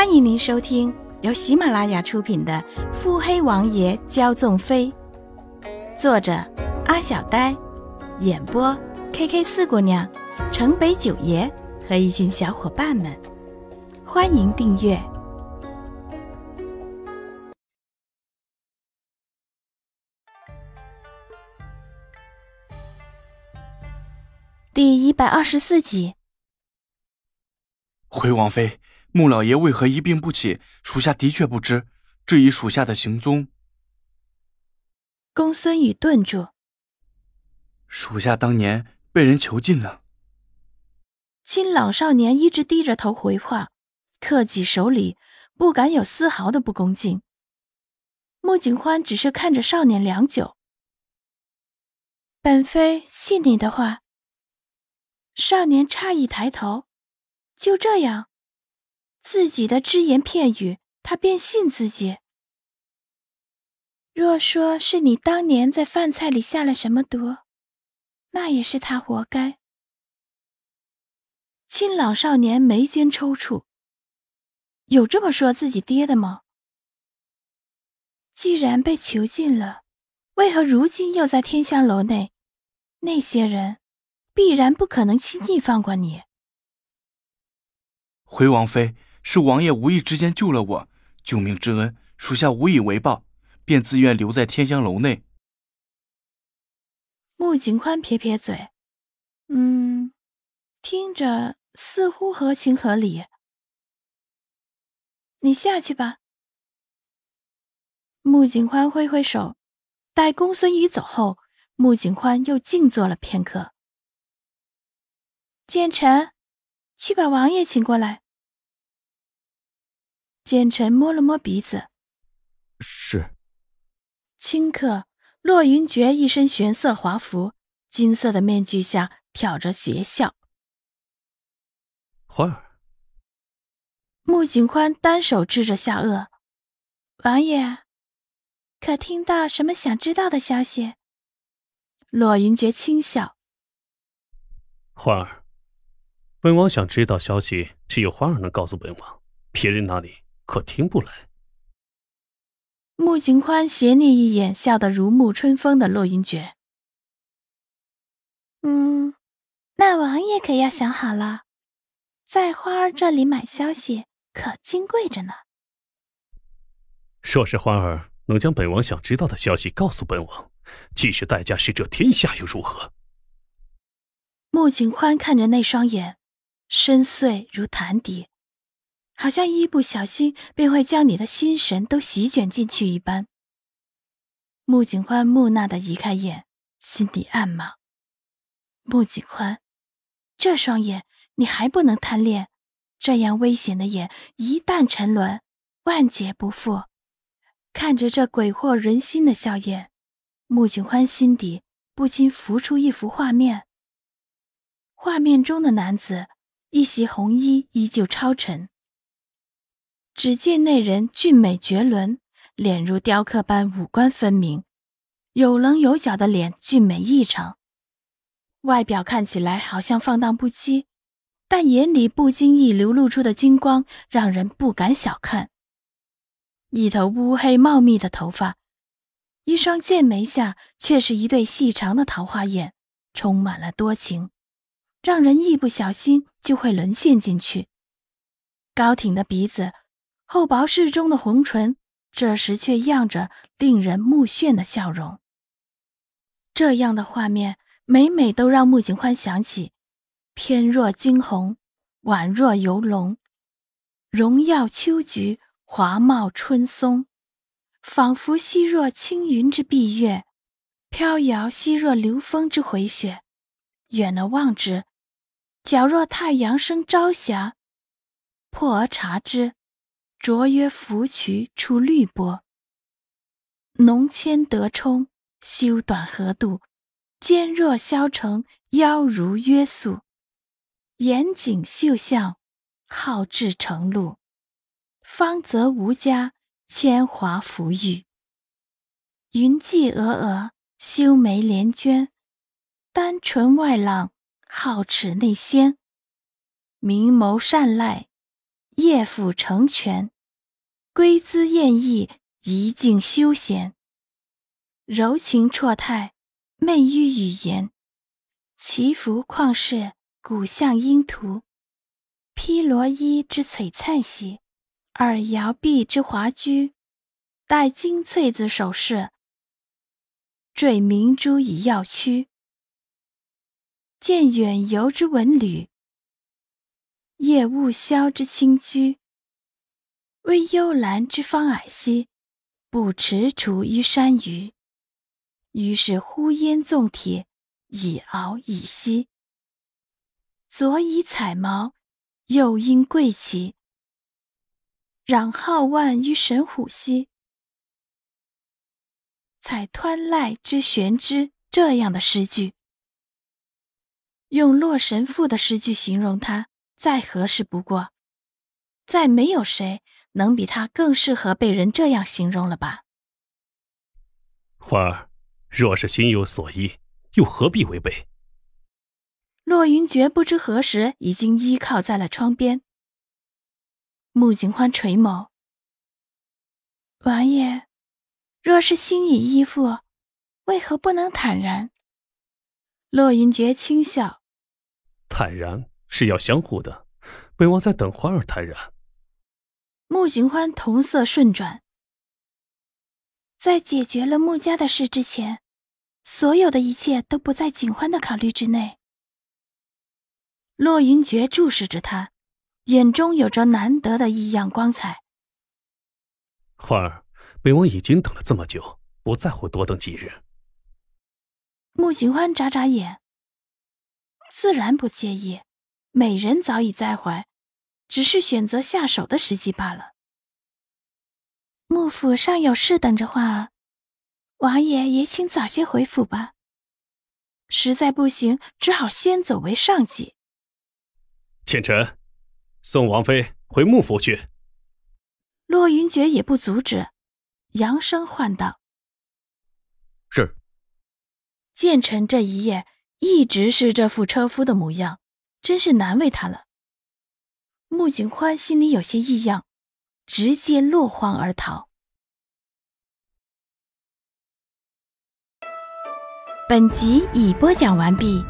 欢迎您收听由喜马拉雅出品的《腹黑王爷骄纵妃》，作者阿小呆，演播 K K 四姑娘、城北九爷和一群小伙伴们。欢迎订阅第一百二十四集。回王妃，穆老爷为何一病不起？属下的确不知。至于属下的行踪，公孙羽顿住。属下当年被人囚禁了。金老少年一直低着头回话。克己守礼，不敢有丝毫的不恭敬。穆景欢只是看着少年良久。本妃信你的话。少年诧异抬头，就这样，自己的只言片语，他便信自己。若说是你当年在饭菜里下了什么毒，那也是他活该。亲老少年眉间抽搐。有这么说自己爹的吗？既然被囚禁了，为何如今又在天香楼内？那些人必然不可能轻易放过你。回王妃，是王爷无意之间救了我，救命之恩，属下无以为报，便自愿留在天香楼内。穆景宽撇撇嘴，嗯，听着似乎合情合理。你下去吧。穆景欢挥挥手，待公孙仪走后，穆景欢又静坐了片刻。简臣，去把王爷请过来。简晨摸了摸鼻子，是。顷刻，洛云珏一身玄色华服，金色的面具下挑着邪笑。欢儿。穆景宽单手支着下颚，王爷，可听到什么想知道的消息？洛云珏轻笑：“欢儿，本王想知道消息，只有欢儿能告诉本王，别人那里可听不来。”穆景宽斜睨一眼，笑得如沐春风的洛云珏：“嗯，那王爷可要想好了，在花儿这里买消息。”可金贵着呢。若是花儿能将本王想知道的消息告诉本王，即使代价是这天下又如何？穆景欢看着那双眼，深邃如潭底，好像一不小心便会将你的心神都席卷进去一般。穆景欢木讷的移开眼，心底暗骂：穆景欢，这双眼你还不能贪恋？这样危险的眼，一旦沉沦，万劫不复。看着这鬼惑人心的笑颜，穆景欢心底不禁浮出一幅画面。画面中的男子，一袭红衣，依旧超尘。只见那人俊美绝伦，脸如雕刻般五官分明，有棱有角的脸俊美异常，外表看起来好像放荡不羁。但眼里不经意流露出的金光，让人不敢小看。一头乌黑茂密的头发，一双剑眉下却是一对细长的桃花眼，充满了多情，让人一不小心就会沦陷进去。高挺的鼻子，厚薄适中的红唇，这时却漾着令人目眩的笑容。这样的画面，每每都让穆景欢想起。翩若惊鸿，宛若游龙，荣耀秋菊，华茂春松，仿佛兮若青云之蔽月，飘摇兮若流风之回雪。远了望之，皎若太阳生朝霞；破而察之，灼曰芙蕖出绿波。浓纤得冲，修短合度，肩若削成，腰如约素。严谨秀相，好志成露；芳泽无加，铅华浮玉。云髻峨峨，修眉连娟；丹唇外朗，皓齿内鲜。明眸善睐，夜抚成全，归姿艳逸，怡静休闲，柔情绰态，媚于语言，祈福旷世，古相音图，披罗衣之璀璨兮，耳摇臂之华居，戴金翠子首饰，缀明珠以耀躯，见远游之文旅。夜雾消之清居，微幽兰之芳霭兮，不踟蹰于山隅。于是呼烟纵铁，以敖以息。左以彩毛，右因贵旗，攘皓腕于神虎兮。采湍濑之玄之，这样的诗句，用洛神赋的诗句形容他。再合适不过，再没有谁能比他更适合被人这样形容了吧？花儿，若是心有所依，又何必违背？洛云珏不知何时已经依靠在了窗边。穆景欢垂眸：“王爷，若是心已依附，为何不能坦然？”洛云珏轻笑：“坦然。”是要相互的，本王在等欢儿坦然。穆景欢瞳色瞬转，在解决了穆家的事之前，所有的一切都不在景欢的考虑之内。洛云珏注视着他，眼中有着难得的异样光彩。欢儿，本王已经等了这么久，不在乎多等几日。穆景欢眨眨眼，自然不介意。美人早已在怀，只是选择下手的时机罢了。幕府尚有事等着焕儿，王爷也请早些回府吧。实在不行，只好先走为上计。倩臣，送王妃回幕府去。洛云珏也不阻止，扬声唤道：“是。”建成这一夜一直是这副车夫的模样。真是难为他了。穆景欢心里有些异样，直接落荒而逃。本集已播讲完毕。